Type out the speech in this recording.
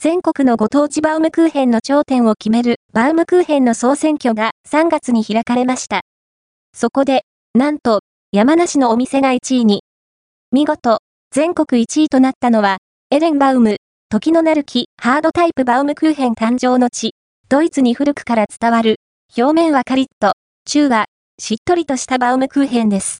全国のご当地バウムクーヘンの頂点を決めるバウムクーヘンの総選挙が3月に開かれました。そこで、なんと、山梨のお店が1位に。見事、全国1位となったのは、エレンバウム、時のなる木、ハードタイプバウムクーヘン誕生の地、ドイツに古くから伝わる、表面はカリッと、中は、しっとりとしたバウムクーヘンです。